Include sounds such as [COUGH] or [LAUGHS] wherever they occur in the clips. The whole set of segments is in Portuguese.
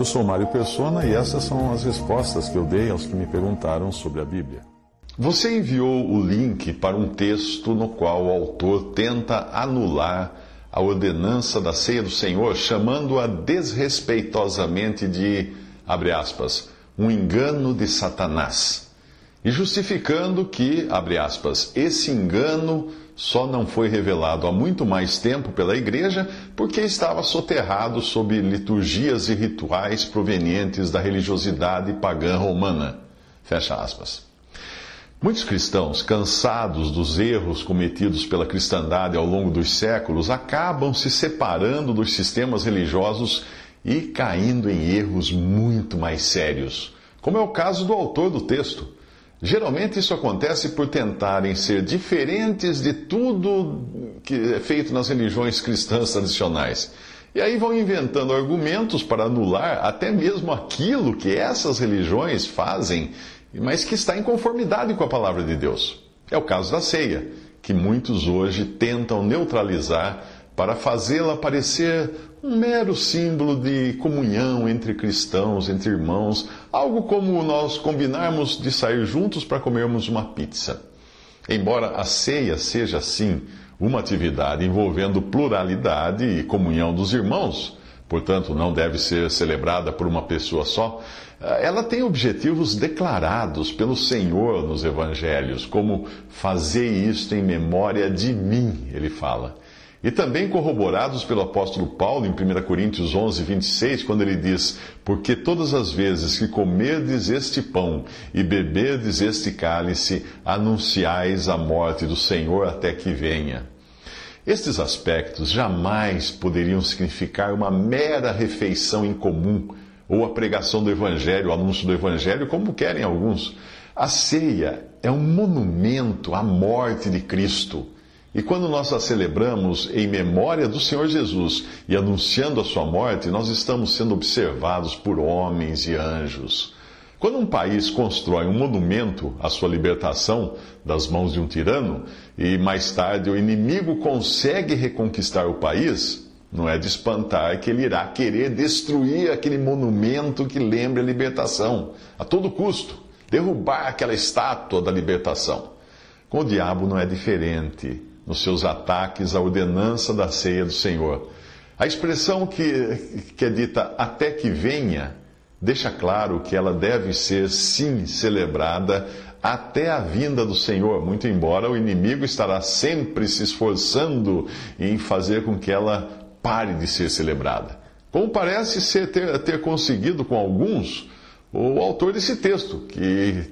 Eu sou Mário Persona e essas são as respostas que eu dei aos que me perguntaram sobre a Bíblia. Você enviou o link para um texto no qual o autor tenta anular a ordenança da ceia do Senhor, chamando-a desrespeitosamente de, abre aspas, um engano de Satanás. E justificando que, abre aspas, esse engano só não foi revelado há muito mais tempo pela igreja porque estava soterrado sob liturgias e rituais provenientes da religiosidade pagã romana. Fecha aspas. Muitos cristãos, cansados dos erros cometidos pela cristandade ao longo dos séculos, acabam se separando dos sistemas religiosos e caindo em erros muito mais sérios, como é o caso do autor do texto. Geralmente isso acontece por tentarem ser diferentes de tudo que é feito nas religiões cristãs tradicionais. E aí vão inventando argumentos para anular até mesmo aquilo que essas religiões fazem mas que está em conformidade com a palavra de Deus. É o caso da ceia, que muitos hoje tentam neutralizar para fazê-la parecer um mero símbolo de comunhão entre cristãos, entre irmãos, algo como nós combinarmos de sair juntos para comermos uma pizza. Embora a ceia seja, sim, uma atividade envolvendo pluralidade e comunhão dos irmãos, portanto não deve ser celebrada por uma pessoa só, eh, ela tem objetivos declarados pelo Senhor nos evangelhos, como fazer isto em memória de mim, ele fala. E também corroborados pelo apóstolo Paulo em 1 Coríntios 11, 26, quando ele diz: Porque todas as vezes que comerdes este pão e beberdes este cálice, anunciais a morte do Senhor até que venha. Estes aspectos jamais poderiam significar uma mera refeição em comum ou a pregação do Evangelho, o anúncio do Evangelho, como querem alguns. A ceia é um monumento à morte de Cristo. E quando nós a celebramos em memória do Senhor Jesus e anunciando a sua morte, nós estamos sendo observados por homens e anjos. Quando um país constrói um monumento à sua libertação das mãos de um tirano e mais tarde o inimigo consegue reconquistar o país, não é de espantar que ele irá querer destruir aquele monumento que lembra a libertação, a todo custo, derrubar aquela estátua da libertação. Com o diabo não é diferente nos seus ataques à ordenança da ceia do Senhor. A expressão que, que é dita até que venha deixa claro que ela deve ser, sim, celebrada até a vinda do Senhor, muito embora o inimigo estará sempre se esforçando em fazer com que ela pare de ser celebrada. Como parece ser ter, ter conseguido com alguns o autor desse texto, que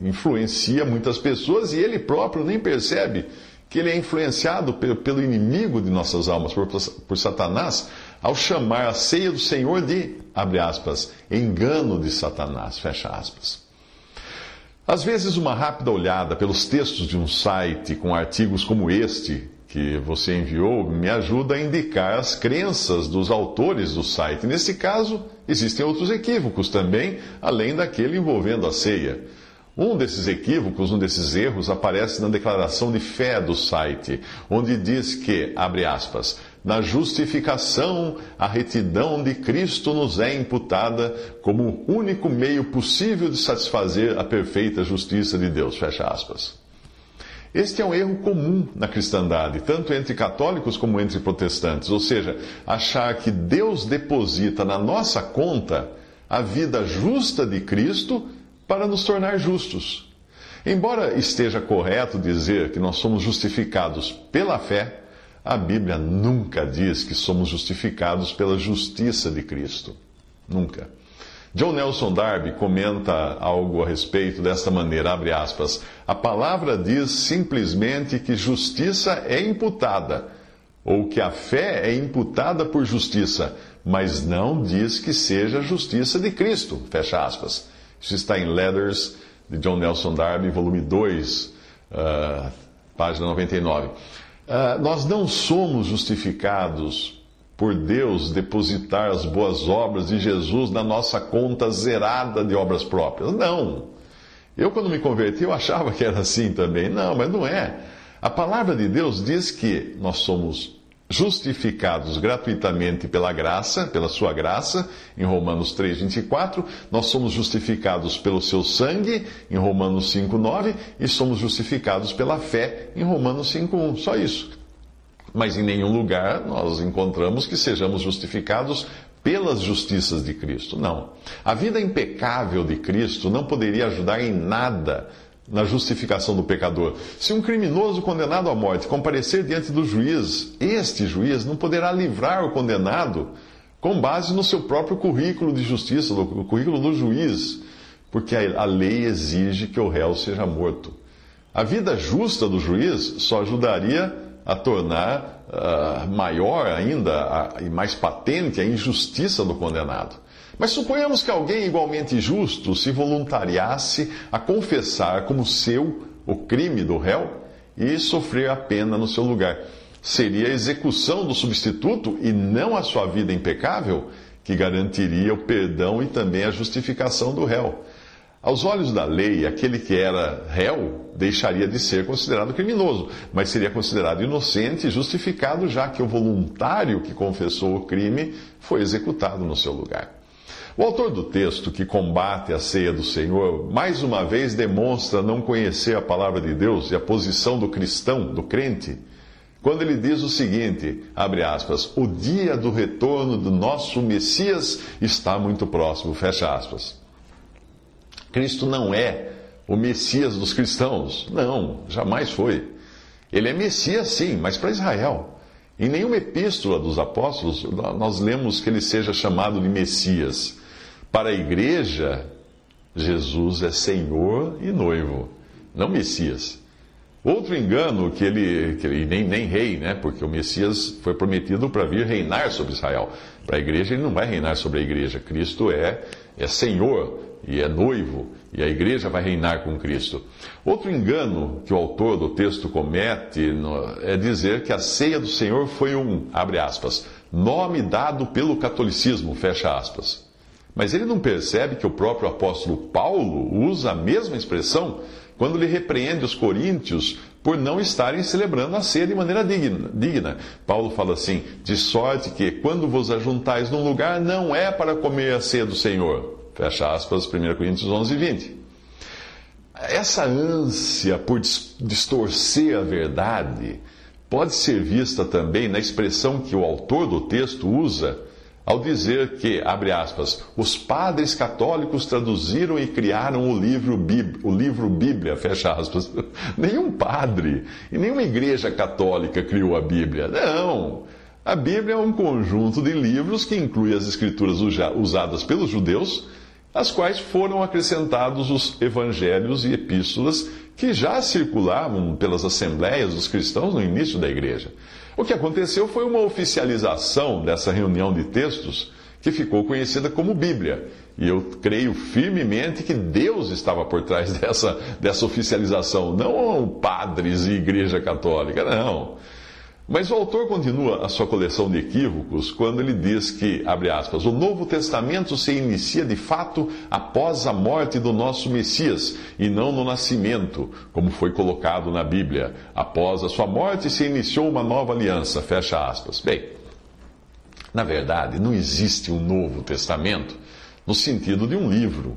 influencia muitas pessoas e ele próprio nem percebe que ele é influenciado pelo inimigo de nossas almas, por, por Satanás, ao chamar a ceia do Senhor de, abre aspas, engano de Satanás, fecha aspas. Às vezes, uma rápida olhada pelos textos de um site com artigos como este que você enviou me ajuda a indicar as crenças dos autores do site. Nesse caso, existem outros equívocos também, além daquele envolvendo a ceia. Um desses equívocos, um desses erros, aparece na declaração de fé do site, onde diz que, abre aspas, na justificação, a retidão de Cristo nos é imputada como o único meio possível de satisfazer a perfeita justiça de Deus. Fecha aspas. Este é um erro comum na cristandade, tanto entre católicos como entre protestantes, ou seja, achar que Deus deposita na nossa conta a vida justa de Cristo para nos tornar justos. Embora esteja correto dizer que nós somos justificados pela fé, a Bíblia nunca diz que somos justificados pela justiça de Cristo. Nunca. John Nelson Darby comenta algo a respeito desta maneira, abre aspas, a palavra diz simplesmente que justiça é imputada, ou que a fé é imputada por justiça, mas não diz que seja justiça de Cristo. Fecha aspas. Isso está em Letters de John Nelson Darby, volume 2, uh, ah, página 99. Uh, ah, nós não somos justificados por Deus depositar as boas obras de Jesus na nossa conta zerada de obras próprias. Não. Eu, quando me converti, eu achava que era assim também. Não, mas não é. A palavra de Deus diz que nós somos justificados gratuitamente pela graça, pela sua graça, em Romanos 3, 24. Nós somos justificados pelo seu sangue, em Romanos 5, 9. E somos justificados pela fé, em Romanos 5, 1. Só isso. Mas em nenhum lugar nós encontramos que sejamos justificados pelas justiças de Cristo. Não. A vida impecável de Cristo não poderia ajudar em nada na justificação do pecador. Se um criminoso condenado à morte comparecer diante do juiz, este juiz não poderá livrar o condenado com base no seu próprio currículo de justiça, no currículo do juiz, porque a lei exige que o réu seja morto. A vida justa do juiz só ajudaria a tornar uh, maior ainda e mais patente a injustiça do condenado. Mas suponhamos que alguém igualmente justo se voluntariasse a confessar como seu o crime do réu e sofrer a pena no seu lugar. Seria a execução do substituto e não a sua vida impecável que garantiria o perdão e também a justificação do réu. Aos olhos da lei, aquele que era réu deixaria de ser considerado criminoso, mas seria considerado inocente e justificado, já que o voluntário que confessou o crime foi executado no seu lugar. O autor do texto, que combate a ceia do Senhor, mais uma vez demonstra não conhecer a palavra de Deus e a posição do cristão, do crente, quando ele diz o seguinte, abre aspas, o dia do retorno do nosso Messias está muito próximo, fecha aspas. Cristo não é o Messias dos cristãos. Não, jamais foi. Ele é Messias, sim, mas para Israel. Em nenhuma epístola dos apóstolos nós lemos que ele seja chamado de Messias. Para a igreja, Jesus é Senhor e noivo, não Messias. Outro engano que ele, que ele nem, nem rei, né? Porque o Messias foi prometido para vir reinar sobre Israel. Para a igreja, ele não vai reinar sobre a igreja. Cristo é, é Senhor e é noivo, e a igreja vai reinar com Cristo. Outro engano que o autor do texto comete é dizer que a ceia do Senhor foi um, abre aspas, nome dado pelo catolicismo, fecha aspas. Mas ele não percebe que o próprio apóstolo Paulo usa a mesma expressão quando lhe repreende os coríntios por não estarem celebrando a ceia de maneira digna. digna. Paulo fala assim: de sorte que, quando vos ajuntais num lugar, não é para comer a ceia do Senhor Fecha aspas, 1 Coríntios 11, 20. Essa ânsia por distorcer a verdade pode ser vista também na expressão que o autor do texto usa ao dizer que, abre aspas, os padres católicos traduziram e criaram o livro, o livro Bíblia, fecha aspas. [LAUGHS] Nenhum padre e nenhuma igreja católica criou a Bíblia. Não! A Bíblia é um conjunto de livros que inclui as escrituras usadas pelos judeus às quais foram acrescentados os evangelhos e epístolas que já circulavam pelas assembleias dos cristãos no início da igreja. O que aconteceu foi uma oficialização dessa reunião de textos que ficou conhecida como Bíblia. E eu creio firmemente que Deus estava por trás [LAUGHS] dessa, dessa oficialização, não padres e igreja católica, não. Mas o autor continua a sua coleção de equívocos quando ele diz que, abre aspas, o Novo Testamento se inicia de fato após a morte do nosso Messias e não no nascimento, como foi colocado na Bíblia. Após a sua morte se iniciou uma nova aliança, fecha aspas. Bem, na verdade, não existe um Novo Testamento no sentido de um livro.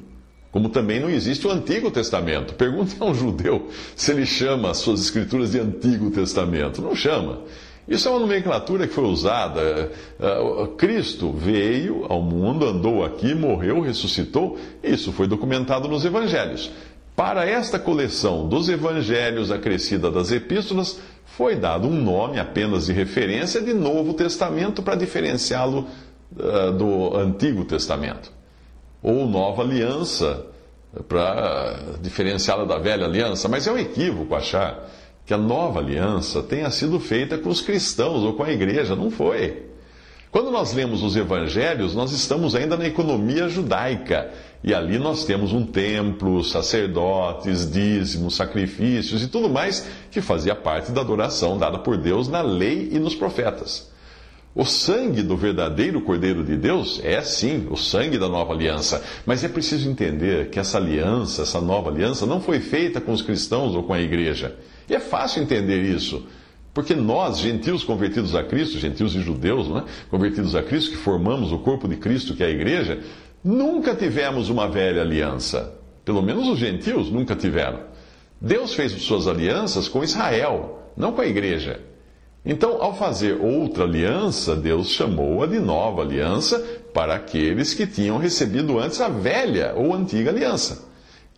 Como também não existe o Antigo Testamento. Pergunte a um judeu se ele chama as suas escrituras de Antigo Testamento. Não chama. Isso é uma nomenclatura que foi usada. Uh, Cristo veio ao mundo, andou aqui, morreu, ressuscitou. Isso foi documentado nos evangelhos. Para esta coleção dos evangelhos acrescida das epístolas, foi dado um nome apenas de referência de Novo Testamento para diferenciá-lo uh, do Antigo Testamento ou nova aliança para diferenciá-la da velha aliança. Mas é um equívoco achar que a nova aliança tenha sido feita com os cristãos ou com a igreja. Não foi. Quando nós lemos os evangelhos, nós estamos ainda na economia judaica. E ali nós temos um templo, sacerdotes, dízimos, sacrifícios e tudo mais que fazia parte da adoração dada por Deus na lei e nos profetas. O sangue do verdadeiro Cordeiro de Deus é sim o sangue da nova aliança, mas é preciso entender que essa aliança, essa nova aliança, não foi feita com os cristãos ou com a igreja. E é fácil entender isso. Porque nós, gentios convertidos a Cristo, gentios e judeus, né, convertidos a Cristo, que formamos o corpo de Cristo, que é a igreja, nunca tivemos uma velha aliança. Pelo menos os gentios nunca tiveram. Deus fez suas alianças com Israel, não com a igreja. Então, ao fazer outra aliança, Deus chamou-a de nova aliança para aqueles que tinham recebido antes a velha ou antiga aliança.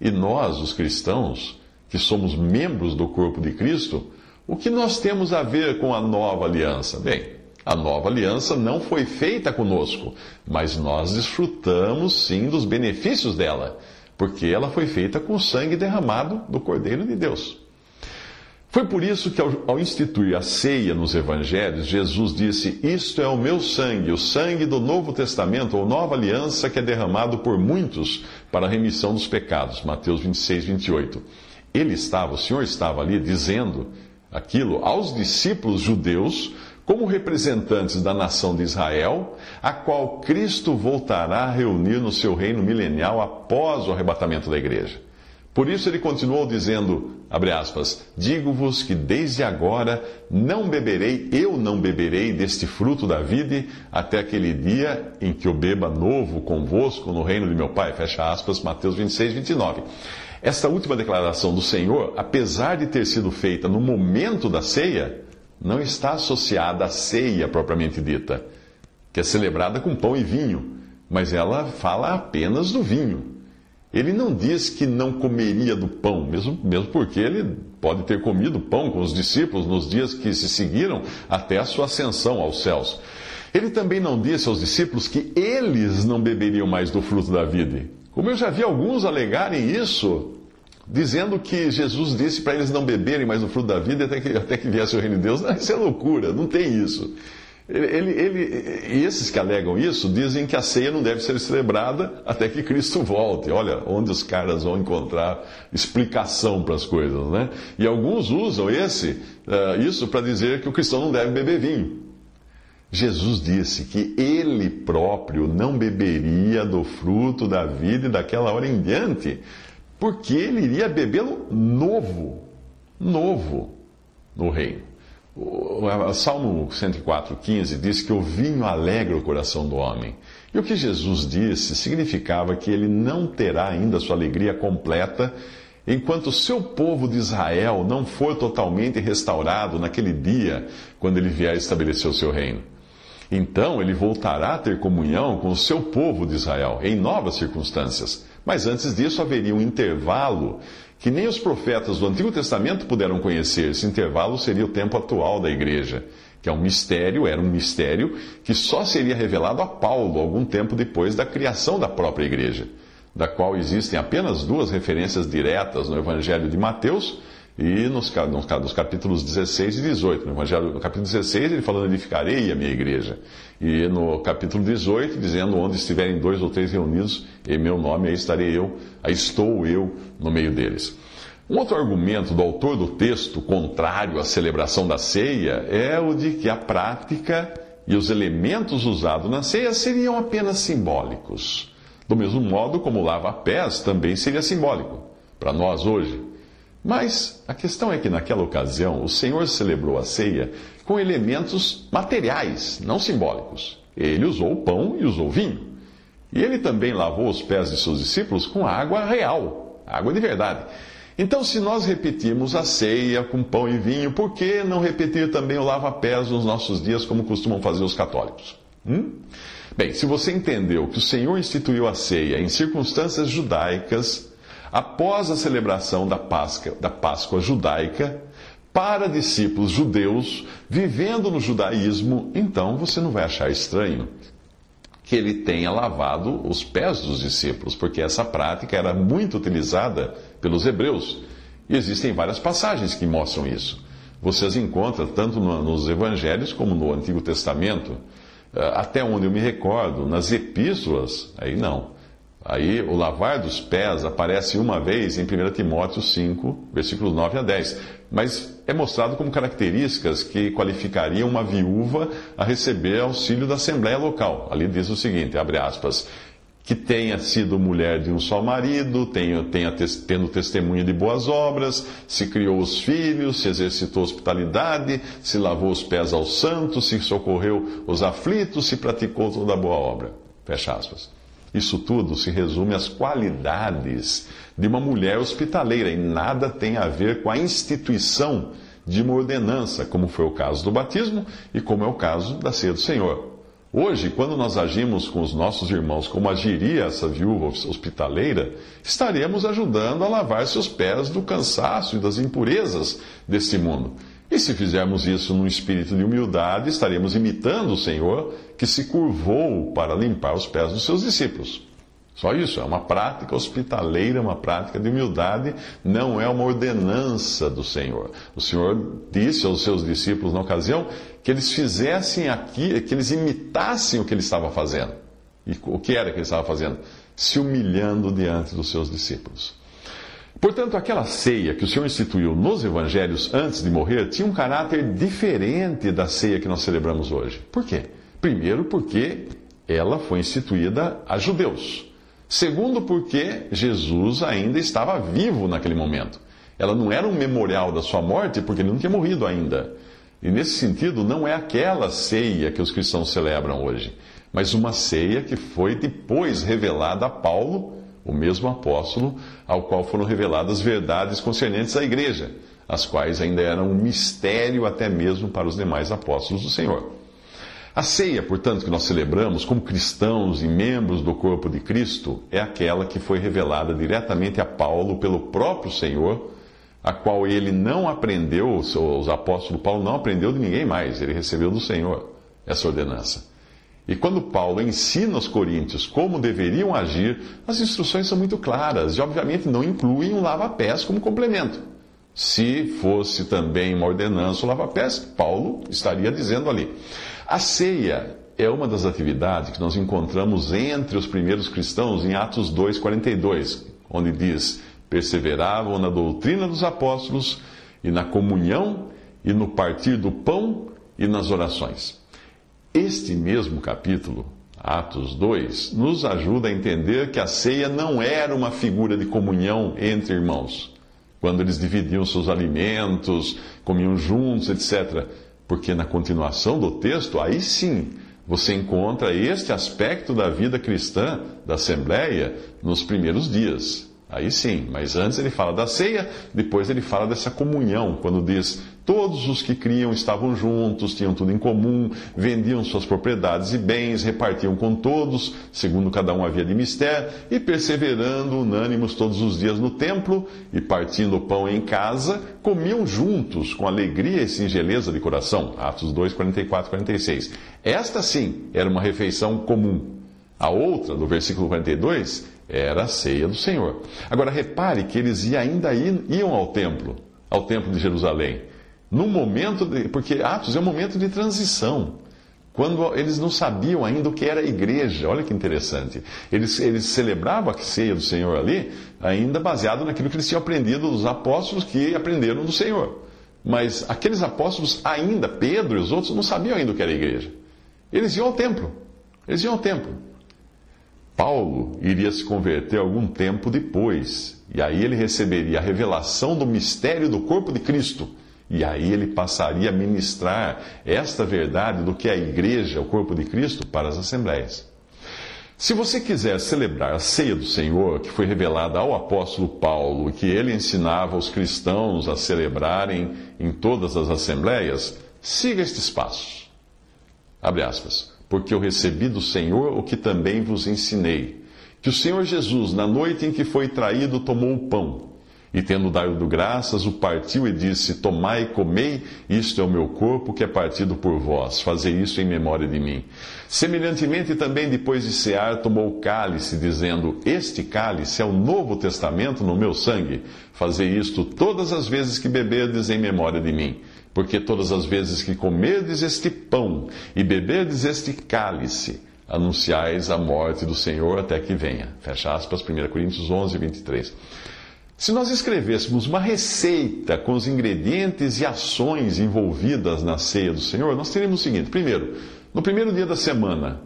E nós, os cristãos, que somos membros do corpo de Cristo, o que nós temos a ver com a nova aliança? Bem, a nova aliança não foi feita conosco, mas nós desfrutamos sim dos benefícios dela, porque ela foi feita com o sangue derramado do Cordeiro de Deus. Foi por isso que, ao, ao, instituir a ceia nos evangelhos, Jesus disse: Isto é o meu sangue, o sangue do Novo Testamento, ou nova aliança, que é derramado por muitos para a remissão dos pecados. Mateus 26, 28. Ele estava, o Senhor estava ali dizendo aquilo aos discípulos judeus como representantes da nação de Israel, a qual Cristo voltará a reunir no seu reino milenial após o arrebatamento da igreja. Por isso ele continuou dizendo, aspas, digo-vos que desde agora não beberei, eu não beberei deste fruto da vida até aquele dia em que eu beba novo convosco no reino de meu Pai, fecha aspas, Mateus 26, 29. Esta última declaração do Senhor, apesar de ter sido feita no momento da ceia, não está associada à ceia propriamente dita, que é celebrada com pão e vinho, mas ela fala apenas do vinho. Ele não diz que não comeria do pão, mesmo, mesmo porque ele pode ter comido pão com os discípulos nos dias que se seguiram até a sua ascensão aos céus. Ele também não disse aos discípulos que eles não beberiam mais do fruto da vida. Como eu já vi alguns alegarem isso, dizendo que Jesus disse para eles não beberem mais o fruto da vida até que, [LAUGHS] até que viesse o reino de Deus. Não, isso é loucura, não tem isso. Ele, ele, esses que alegam isso dizem que a ceia não deve ser celebrada até que Cristo volte. Olha onde os caras vão encontrar explicação para as coisas, né? E alguns usam esse, uh, isso para dizer que o cristão não deve beber vinho. Jesus disse que ele próprio não beberia do fruto da vida e daquela hora em diante porque ele iria bebê-lo novo, novo no reino. O Salmo 104, 15 diz que o vinho alegra o coração do homem. E o que Jesus disse significava que ele não terá ainda sua alegria completa enquanto o seu povo de Israel não for totalmente restaurado naquele dia, quando ele vier estabelecer o seu reino. Então ele voltará a ter comunhão com o seu povo de Israel, em novas circunstâncias. Mas antes disso haveria um intervalo que nem os profetas do Antigo Testamento puderam conhecer. Esse intervalo seria o tempo atual da igreja, que é um mistério, era um mistério que só seria revelado a Paulo algum tempo depois da criação da própria igreja, da qual existem apenas duas referências diretas no Evangelho de Mateus e nos, nos, capítulos 16 e 18. No, Evangelho, no capítulo 16, ele falando: Edificarei a minha igreja. E no capítulo 18, dizendo: Onde estiverem dois ou três reunidos em meu nome, aí estarei eu, aí estou eu no meio deles. Um outro argumento do autor do texto, contrário à celebração da ceia, é o de que a prática e os elementos usados na ceia seriam apenas simbólicos. Do mesmo modo como lava-pés também seria simbólico para nós hoje. Mas a questão é que naquela ocasião o Senhor celebrou a ceia com elementos materiais, não simbólicos. Ele usou o pão e usou o vinho. E ele também lavou os pés de seus discípulos com água real, água de verdade. Então, se nós repetirmos a ceia com pão e vinho, por que não repetir também o lava-pés nos nossos dias, como costumam fazer os católicos? Hum? Bem, se você entendeu que o Senhor instituiu a ceia em circunstâncias judaicas, após a celebração da Páscoa, da Páscoa judaica, para discípulos judeus vivendo no judaísmo, então você não vai achar estranho que ele tenha lavado os pés dos discípulos, porque essa prática era muito utilizada pelos hebreus. E existem várias passagens que mostram isso. Você as encontra tanto nos evangelhos como no Antigo Testamento. Eh, até onde eu me recordo, nas epístolas, aí não. Aí o lavar dos pés aparece uma vez em 1 Timóteo 5, versículos 9 a 10. Mas é mostrado como características que qualificariam uma viúva a receber auxílio da Assembleia Local. Ali diz o seguinte, abre aspas, que tenha sido mulher de um só marido, tenha, tenha tendo testemunha de boas obras, se criou os filhos, se exercitou hospitalidade, se lavou os pés aos santos, se socorreu os aflitos, se praticou toda boa obra. Fecha aspas. Isso tudo se resume às qualidades de uma mulher hospitaleira e nada tem a ver com a instituição de uma ordenança, como foi o caso do batismo e como é o caso da ceia do Senhor. Hoje, quando nós agimos com os nossos irmãos como agiria essa viúva hospitaleira, estaremos ajudando a lavar seus pés do cansaço e das impurezas deste mundo. E se fizermos isso num espírito de humildade, estaremos imitando o Senhor que se curvou para limpar os pés dos seus discípulos. Só isso, é uma prática hospitaleira, uma prática de humildade, não é uma ordenança do Senhor. O Senhor disse aos seus discípulos na ocasião que eles fizessem aqui, que eles imitassem o que ele estava fazendo. E o que era que ele estava fazendo? Se humilhando diante dos seus discípulos. Portanto, aquela ceia que o Senhor instituiu nos evangelhos antes de morrer tinha um caráter diferente da ceia que nós celebramos hoje. Por quê? Primeiro, porque ela foi instituída a judeus. Segundo, porque Jesus ainda estava vivo naquele momento. Ela não era um memorial da sua morte, porque ele não tinha morrido ainda. E nesse sentido, não é aquela ceia que os cristãos celebram hoje, mas uma ceia que foi depois revelada a Paulo o mesmo apóstolo ao qual foram reveladas verdades concernentes à igreja, as quais ainda eram um mistério até mesmo para os demais apóstolos do Senhor. A ceia, portanto, que nós celebramos como cristãos e membros do corpo de Cristo é aquela que foi revelada diretamente a Paulo pelo próprio Senhor, a qual ele não aprendeu, os apóstolos Paulo não aprendeu de ninguém mais, ele recebeu do Senhor essa ordenança. E quando Paulo ensina aos coríntios como deveriam agir, as instruções são muito claras e, obviamente, não incluem um lava-pés como complemento. Se fosse também uma ordenança o lava-pés, Paulo estaria dizendo ali. A ceia é uma das atividades que nós encontramos entre os primeiros cristãos em Atos 2,42, onde diz: perseveravam na doutrina dos apóstolos e na comunhão e no partir do pão e nas orações. Este mesmo capítulo, Atos 2, nos ajuda a entender que a ceia não era uma figura de comunhão entre irmãos, quando eles dividiam seus alimentos, comiam juntos, etc. Porque na continuação do texto, aí sim, você encontra este aspecto da vida cristã da Assembleia nos primeiros dias. Aí sim, mas antes ele fala da ceia, depois ele fala dessa comunhão, quando diz: Todos os que criam estavam juntos, tinham tudo em comum, vendiam suas propriedades e bens, repartiam com todos, segundo cada um havia de mistério, e perseverando unânimos todos os dias no templo, e partindo o pão em casa, comiam juntos, com alegria e singeleza de coração. Atos 2, 44, 46. Esta sim era uma refeição comum. A outra, do versículo 42, era a ceia do Senhor. Agora repare que eles ainda iam ao templo, ao templo de Jerusalém. No momento de, porque Atos é um momento de transição. Quando eles não sabiam ainda o que era igreja, olha que interessante. Eles, eles celebravam a ceia do Senhor ali, ainda baseado naquilo que eles tinham aprendido dos apóstolos que aprenderam do Senhor. Mas aqueles apóstolos ainda, Pedro e os outros, não sabiam ainda o que era igreja. Eles iam ao templo. Eles iam ao templo. Paulo iria se converter algum tempo depois, e aí ele receberia a revelação do mistério do corpo de Cristo. E aí ele passaria a ministrar esta verdade do que é a igreja, o corpo de Cristo, para as assembleias. Se você quiser celebrar a ceia do Senhor, que foi revelada ao apóstolo Paulo e que ele ensinava os cristãos a celebrarem em todas as assembleias, siga estes passos. Abre aspas porque eu recebi do Senhor o que também vos ensinei. Que o Senhor Jesus, na noite em que foi traído, tomou o pão E tendo dado graças, o partiu e disse: Tomai e comei, isto é o meu corpo que é partido por vós. Fazei isso em memória de mim. Semelhantemente, também depois de cear, tomou o cálice, dizendo: Este cálice é o novo testamento no meu sangue. Fazei isto todas as vezes que beberdes em memória de mim. Porque todas as vezes que comerdes este pão e beberdes este cálice, anunciais a morte do Senhor até que venha. Fecha aspas, 1 Coríntios 11, 23. Se nós escrevêssemos uma receita com os ingredientes e ações envolvidas na ceia do Senhor, nós teríamos o seguinte: primeiro, no primeiro dia da semana,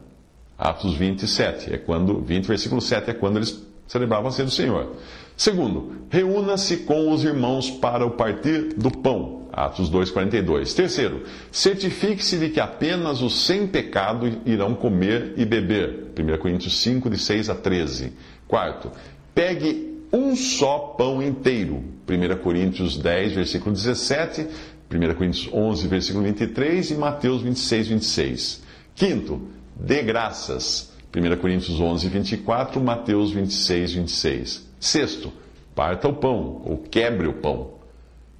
Atos 27, é quando, 20, versículo 7, é quando eles celebravam a ceia do Senhor. Segundo, reúna-se com os irmãos para o partir do pão. Atos 2,42. Terceiro, certifique-se de que apenas os sem pecado irão comer e beber. 1 Coríntios 5, de 6 a 13. Quarto, pegue um só pão inteiro. 1 Coríntios 10, versículo 17, 1 Coríntios 11, versículo 23 e Mateus 26, 26. Quinto, dê graças. 1 Coríntios 11, 24, Mateus 26, 26. Sexto, parta o pão, ou quebre o pão.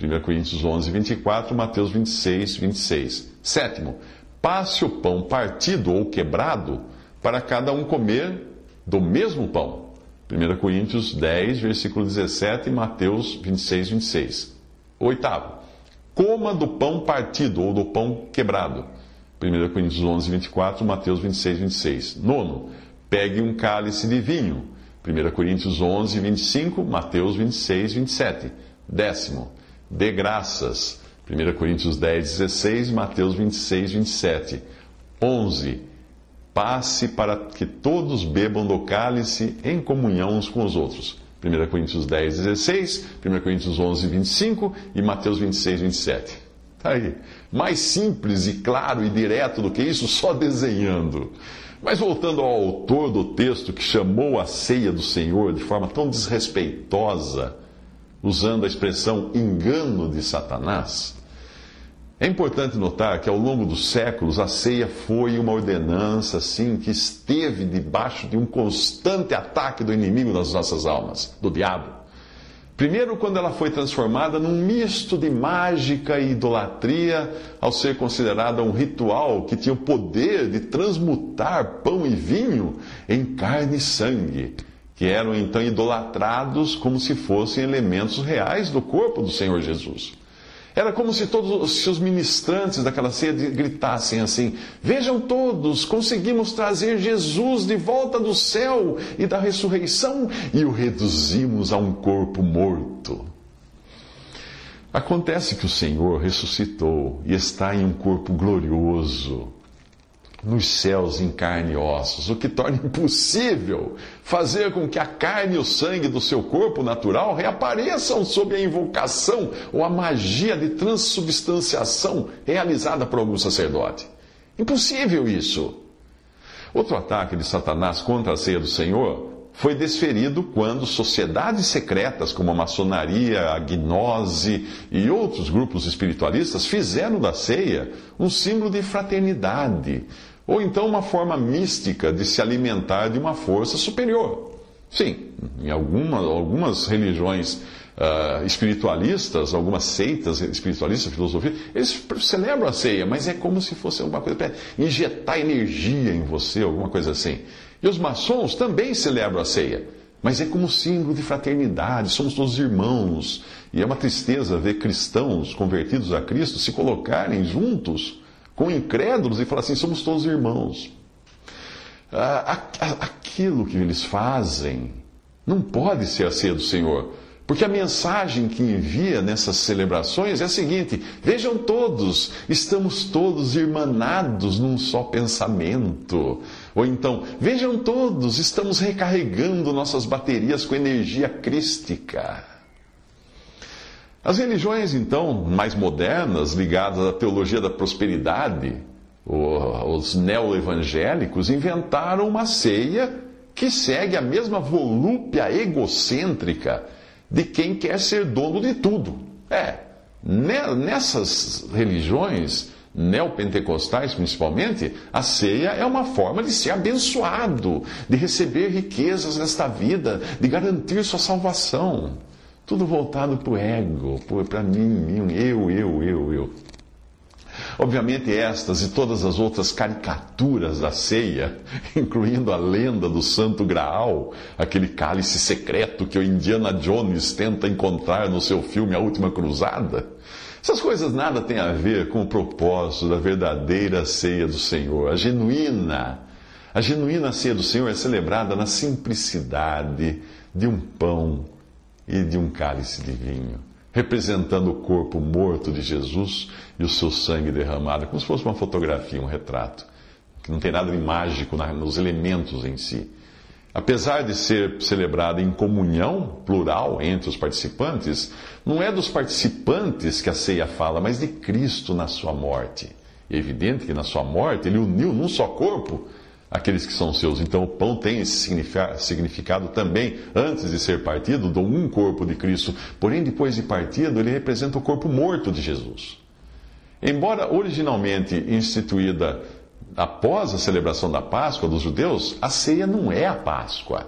1 Coríntios 11, 24, Mateus 26, 26. Sétimo, passe o pão partido ou quebrado para cada um comer do mesmo pão. 1 Coríntios 10, versículo 17 e Mateus 26, 26. Oitavo, coma do pão partido ou do pão quebrado. 1 Coríntios 11, 24, Mateus 26, 26. Nono, pegue um cálice de vinho. 1 Coríntios 11, 25, Mateus 26, 27. Décimo, dê graças. 1 Coríntios 10, 16, Mateus 26, 27. 11 passe para que todos bebam do cálice em comunhão uns com os outros. 1 Coríntios 10, 16, 1 Coríntios 11, 25 e Mateus 26, 27. Tá aí. Mais simples e claro e direto do que isso, só desenhando. Mas voltando ao autor do texto que chamou a ceia do Senhor de forma tão desrespeitosa, usando a expressão engano de Satanás, é importante notar que ao longo dos séculos a ceia foi uma ordenança assim que esteve debaixo de um constante ataque do inimigo das nossas almas, do diabo. Primeiro, quando ela foi transformada num misto de mágica e idolatria, ao ser considerada um ritual que tinha o poder de transmutar pão e vinho em carne e sangue, que eram então idolatrados como se fossem elementos reais do corpo do Senhor Jesus. Era como se todos os ministrantes daquela ceia gritassem assim: Vejam todos, conseguimos trazer Jesus de volta do céu e da ressurreição e o reduzimos a um corpo morto. Acontece que o Senhor ressuscitou e está em um corpo glorioso nos céus em carne e ossos, o que torna [LAUGHS] impossível fazer com que a carne e o sangue do seu corpo natural reapareçam sob a invocação ou a magia de transubstanciação realizada por algum sacerdote. Impossível isso. Outro ataque de Satanás contra a ceia do Senhor foi desferido quando sociedades secretas como a maçonaria, a gnose e outros grupos espiritualistas fizeram da ceia um símbolo de fraternidade, ou então uma forma mística de se alimentar de uma força superior. Sim, em alguma, algumas religiões uh, espiritualistas, algumas seitas espiritualistas, filosofia, eles celebram a ceia, mas é como se fosse alguma coisa para injetar energia em você, alguma coisa assim. E os maçons também celebram a ceia, mas é como símbolo de fraternidade, somos todos irmãos. E é uma tristeza ver cristãos convertidos a Cristo se colocarem juntos com incrédulos e falar assim: somos todos irmãos. Ah, aquilo que eles fazem não pode ser a ceia do Senhor. Porque a mensagem que envia nessas celebrações é a seguinte: vejam todos, estamos todos irmanados num só pensamento. Ou então, vejam todos, estamos recarregando nossas baterias com energia crística. As religiões, então, mais modernas, ligadas à teologia da prosperidade, os neo-evangélicos, inventaram uma ceia que segue a mesma volúpia egocêntrica de quem quer ser dono de tudo. É, nessas religiões, neopentecostais principalmente, a ceia é uma forma de ser abençoado, de receber riquezas nesta vida, de garantir sua salvação. Tudo voltado para o ego, para mim, eu, eu, eu, eu. Obviamente, estas e todas as outras caricaturas da ceia, [LAUGHS] incluindo a lenda do Santo Graal, aquele cálice secreto que o Indiana Jones tenta encontrar no seu filme A Última Cruzada, essas coisas nada têm a ver com o propósito da verdadeira ceia do Senhor, a genuína. A genuína ceia do Senhor é celebrada na simplicidade de um pão e de um cálice de vinho, representando o corpo morto de Jesus e o seu sangue derramado, como se fosse uma fotografia, um retrato, que não tem nada de mágico nos elementos em si. Apesar de ser celebrada em comunhão plural entre os participantes, não é dos participantes que a ceia fala, mas de Cristo na sua morte. É evidente que na sua morte ele uniu num só corpo aqueles que são seus. Então o pão tem esse significado também, antes de ser partido, do um corpo de Cristo. Porém, depois de partido, ele representa o corpo morto de Jesus. Embora originalmente instituída após a celebração da Páscoa dos judeus, a ceia não é a Páscoa.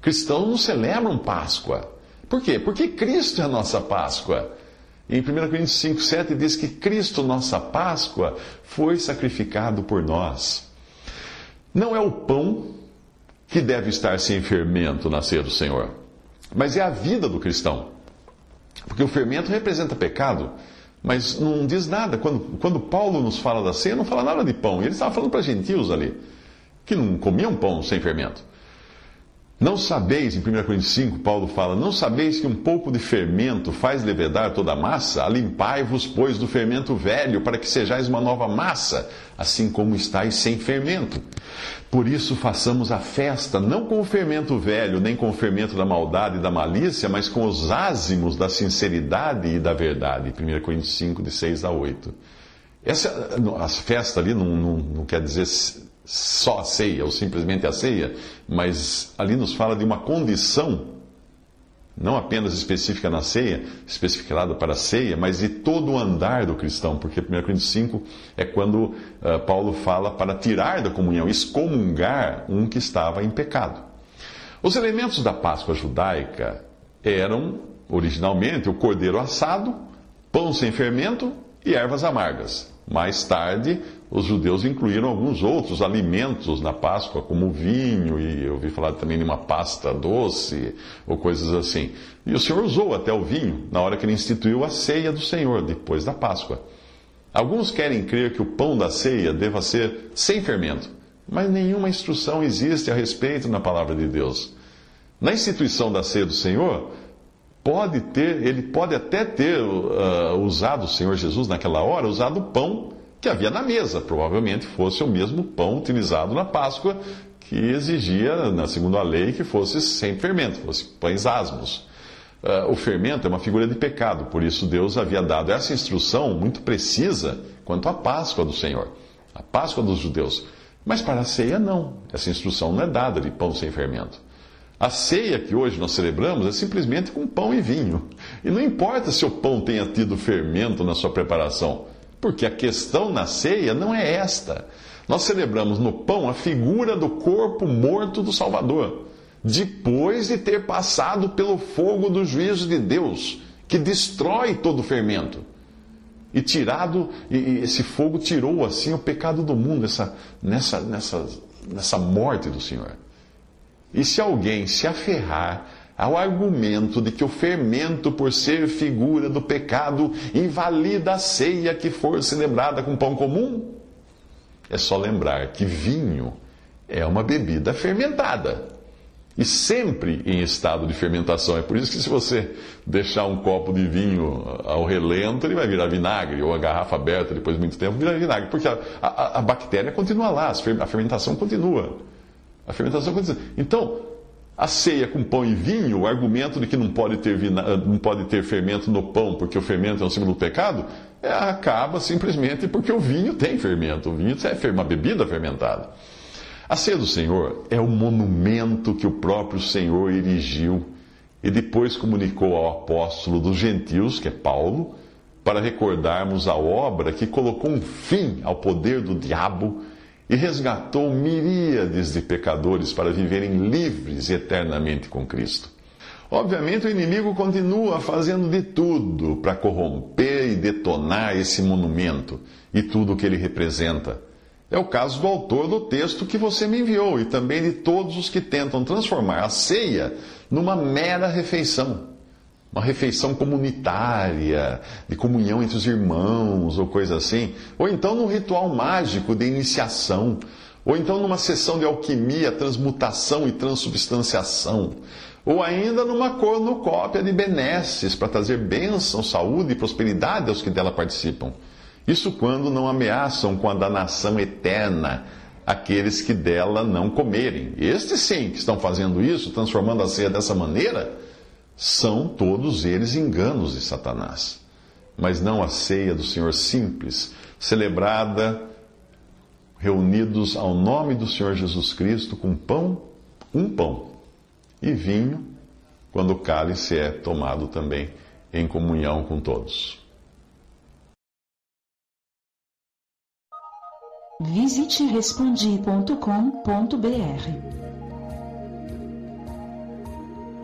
Cristãos não celebram Páscoa. Por quê? Porque Cristo é a nossa Páscoa. Em 1 Coríntios 5, 7 diz que Cristo, nossa Páscoa, foi sacrificado por nós. Não é o pão que deve estar sem fermento na ceia do Senhor, mas é a vida do cristão. Porque o fermento representa pecado, mas não diz nada. Quando, quando Paulo nos fala da ceia, não fala nada de pão. Ele estava falando para gentios ali, que não comiam pão sem fermento. Não sabeis, em 1 Coríntios 5, Paulo fala: Não sabeis que um pouco de fermento faz levedar toda a massa? Alimpai-vos, pois, do fermento velho, para que sejais uma nova massa, assim como estáis sem fermento. Por isso façamos a festa, não com o fermento velho, nem com o fermento da maldade e da malícia, mas com os ázimos da sinceridade e da verdade. 1 Coríntios 5, de 6 a 8. Essa, a festa ali não, não, não quer dizer só a ceia, ou simplesmente a ceia, mas ali nos fala de uma condição, não apenas específica na ceia, especificada para a ceia, mas de todo o andar do cristão, porque 1 Coríntios 5 é quando uh, Paulo fala para tirar da comunhão, excomungar um que estava em pecado. Os elementos da Páscoa judaica eram, originalmente, o cordeiro assado, pão sem fermento e ervas amargas. Mais tarde, os judeus incluíram alguns outros alimentos na Páscoa, como vinho, e eu ouvi falar também de uma pasta doce, ou coisas assim. E o Senhor usou até o vinho na hora que ele instituiu a ceia do Senhor, depois da Páscoa. Alguns querem crer que o pão da ceia deva ser sem fermento, mas nenhuma instrução existe a respeito na palavra de Deus. Na instituição da ceia do Senhor, pode ter, ele pode até ter uh, usado o Senhor Jesus naquela hora, usado o pão que havia na mesa. Provavelmente fosse o mesmo pão utilizado na Páscoa, que exigia, na segunda lei, que fosse sem fermento, fosse pães asmos. Uh, o fermento é uma figura de pecado, por isso Deus havia dado essa instrução muito precisa quanto à Páscoa do Senhor, a Páscoa dos judeus. Mas para a ceia, não. Essa instrução não é dada de pão sem fermento. A ceia que hoje nós celebramos é simplesmente com pão e vinho. E não importa se o pão tenha tido fermento na sua preparação. Porque a questão na ceia não é esta. Nós celebramos no pão a figura do corpo morto do Salvador, depois de ter passado pelo fogo do juízo de Deus, que destrói todo o fermento. E tirado, e esse fogo tirou assim o pecado do mundo essa, nessa, nessa, nessa morte do Senhor. E se alguém se aferrar ao argumento de que o fermento, por ser figura do pecado, invalida a ceia que for celebrada com pão comum. É só lembrar que vinho é uma bebida fermentada. E sempre em estado de fermentação. É por isso que se você deixar um copo de vinho ao relento, ele vai virar vinagre, ou a garrafa aberta depois de muito tempo vira vinagre, porque a, a, a bactéria continua lá, a fermentação continua. A fermentação continua. Então, a ceia com pão e vinho, o argumento de que não pode ter, vina... não pode ter fermento no pão, porque o fermento é um símbolo do pecado, é, acaba simplesmente porque o vinho tem fermento. O vinho é uma bebida fermentada. A ceia do Senhor é o monumento que o próprio Senhor erigiu e depois comunicou ao apóstolo dos gentios, que é Paulo, para recordarmos a obra que colocou um fim ao poder do diabo e resgatou miríades de pecadores para viverem livres eternamente com Cristo. Obviamente, o inimigo continua fazendo de tudo para corromper e detonar esse monumento e tudo o que ele representa. É o caso do autor do texto que você me enviou e também de todos os que tentam transformar a ceia numa mera refeição. Uma refeição comunitária, de comunhão entre os irmãos ou coisa assim. Ou então num ritual mágico de iniciação. Ou então numa sessão de alquimia, transmutação e transubstanciação ou ainda numa cornucópia de benesses para trazer bênção, saúde e prosperidade aos que dela participam. Isso quando não ameaçam com a danação eterna aqueles que dela não comerem. Estes sim que estão fazendo isso, transformando a ceia dessa maneira, são todos eles enganos de Satanás. Mas não a ceia do Senhor simples, celebrada reunidos ao nome do Senhor Jesus Cristo com pão, um pão e vinho, quando o cálice é tomado também em comunhão com todos. Visite respondi.com.br.